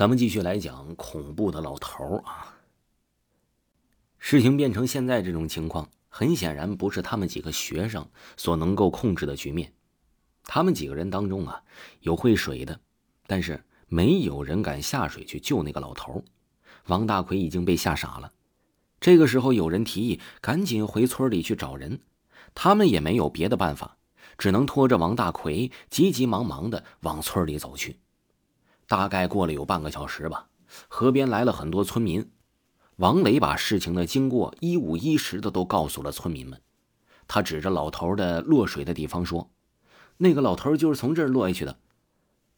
咱们继续来讲恐怖的老头儿啊。事情变成现在这种情况，很显然不是他们几个学生所能够控制的局面。他们几个人当中啊，有会水的，但是没有人敢下水去救那个老头。王大奎已经被吓傻了。这个时候，有人提议赶紧回村里去找人，他们也没有别的办法，只能拖着王大奎急急忙忙的往村里走去。大概过了有半个小时吧，河边来了很多村民。王磊把事情的经过一五一十的都告诉了村民们。他指着老头的落水的地方说：“那个老头就是从这儿落下去的。”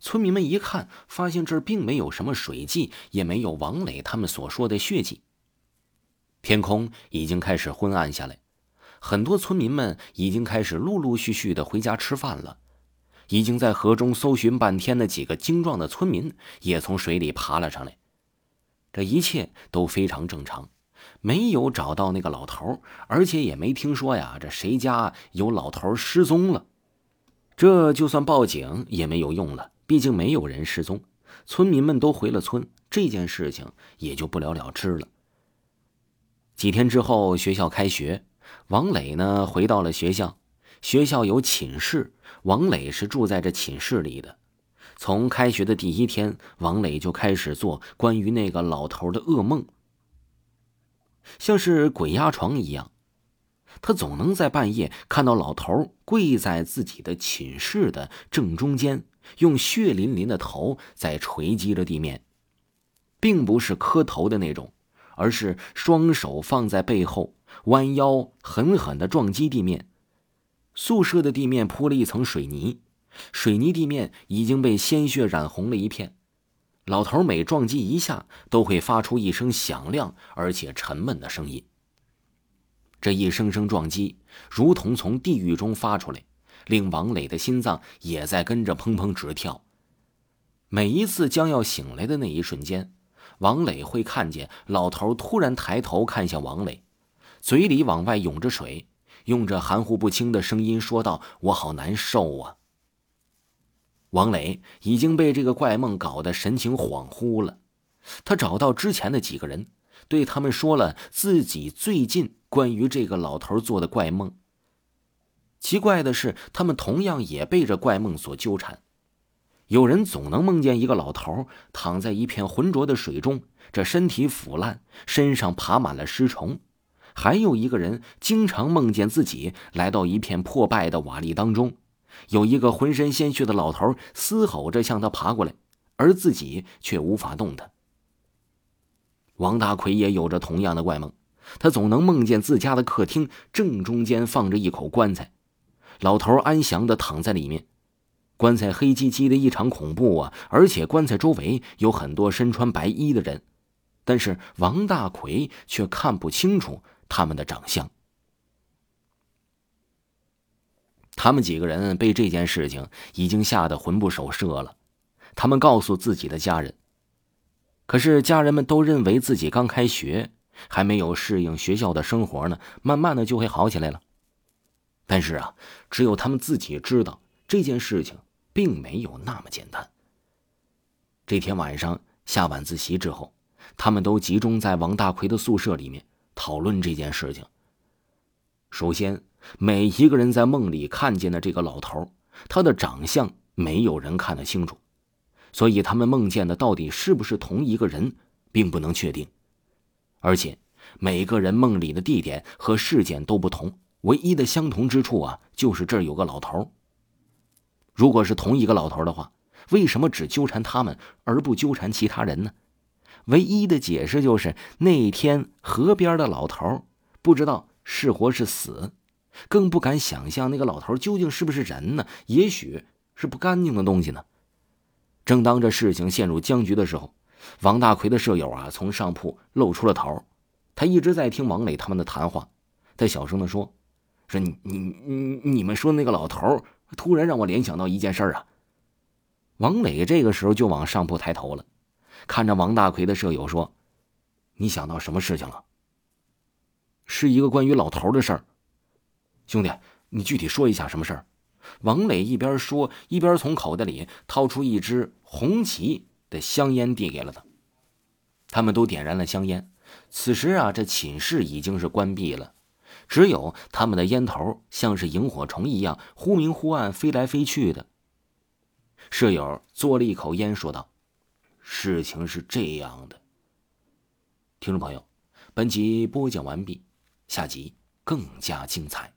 村民们一看，发现这儿并没有什么水迹，也没有王磊他们所说的血迹。天空已经开始昏暗下来，很多村民们已经开始陆陆续续的回家吃饭了。已经在河中搜寻半天的几个精壮的村民也从水里爬了上来，这一切都非常正常，没有找到那个老头，而且也没听说呀，这谁家有老头失踪了。这就算报警也没有用了，毕竟没有人失踪，村民们都回了村，这件事情也就不了了之了。几天之后，学校开学，王磊呢回到了学校。学校有寝室，王磊是住在这寝室里的。从开学的第一天，王磊就开始做关于那个老头的噩梦，像是鬼压床一样。他总能在半夜看到老头跪在自己的寝室的正中间，用血淋淋的头在锤击着地面，并不是磕头的那种，而是双手放在背后，弯腰狠狠的撞击地面。宿舍的地面铺了一层水泥，水泥地面已经被鲜血染红了一片。老头每撞击一下，都会发出一声响亮而且沉闷的声音。这一声声撞击，如同从地狱中发出来，令王磊的心脏也在跟着砰砰直跳。每一次将要醒来的那一瞬间，王磊会看见老头突然抬头看向王磊，嘴里往外涌着水。用着含糊不清的声音说道：“我好难受啊。”王磊已经被这个怪梦搞得神情恍惚了。他找到之前的几个人，对他们说了自己最近关于这个老头做的怪梦。奇怪的是，他们同样也被这怪梦所纠缠。有人总能梦见一个老头躺在一片浑浊的水中，这身体腐烂，身上爬满了尸虫。还有一个人经常梦见自己来到一片破败的瓦砾当中，有一个浑身鲜血的老头嘶吼着向他爬过来，而自己却无法动弹。王大奎也有着同样的怪梦，他总能梦见自家的客厅正中间放着一口棺材，老头安详地躺在里面，棺材黑漆漆的异常恐怖啊！而且棺材周围有很多身穿白衣的人，但是王大奎却看不清楚。他们的长相，他们几个人被这件事情已经吓得魂不守舍了。他们告诉自己的家人，可是家人们都认为自己刚开学，还没有适应学校的生活呢，慢慢的就会好起来了。但是啊，只有他们自己知道这件事情并没有那么简单。这天晚上下晚自习之后，他们都集中在王大奎的宿舍里面。讨论这件事情。首先，每一个人在梦里看见的这个老头，他的长相没有人看得清楚，所以他们梦见的到底是不是同一个人，并不能确定。而且，每个人梦里的地点和事件都不同，唯一的相同之处啊，就是这儿有个老头。如果是同一个老头的话，为什么只纠缠他们而不纠缠其他人呢？唯一的解释就是那天河边的老头不知道是活是死，更不敢想象那个老头究竟是不是人呢？也许是不干净的东西呢。正当这事情陷入僵局的时候，王大奎的舍友啊从上铺露出了头，他一直在听王磊他们的谈话，他小声的说：“说你你你你们说那个老头突然让我联想到一件事啊。”王磊这个时候就往上铺抬头了。看着王大奎的舍友说：“你想到什么事情了？是一个关于老头的事儿。兄弟，你具体说一下什么事儿？”王磊一边说，一边从口袋里掏出一支红旗，的香烟递给了他。他们都点燃了香烟。此时啊，这寝室已经是关闭了，只有他们的烟头像是萤火虫一样忽明忽暗，飞来飞去的。舍友嘬了一口烟，说道：“事情是这样的。”听众朋友，本集播讲完毕，下集更加精彩。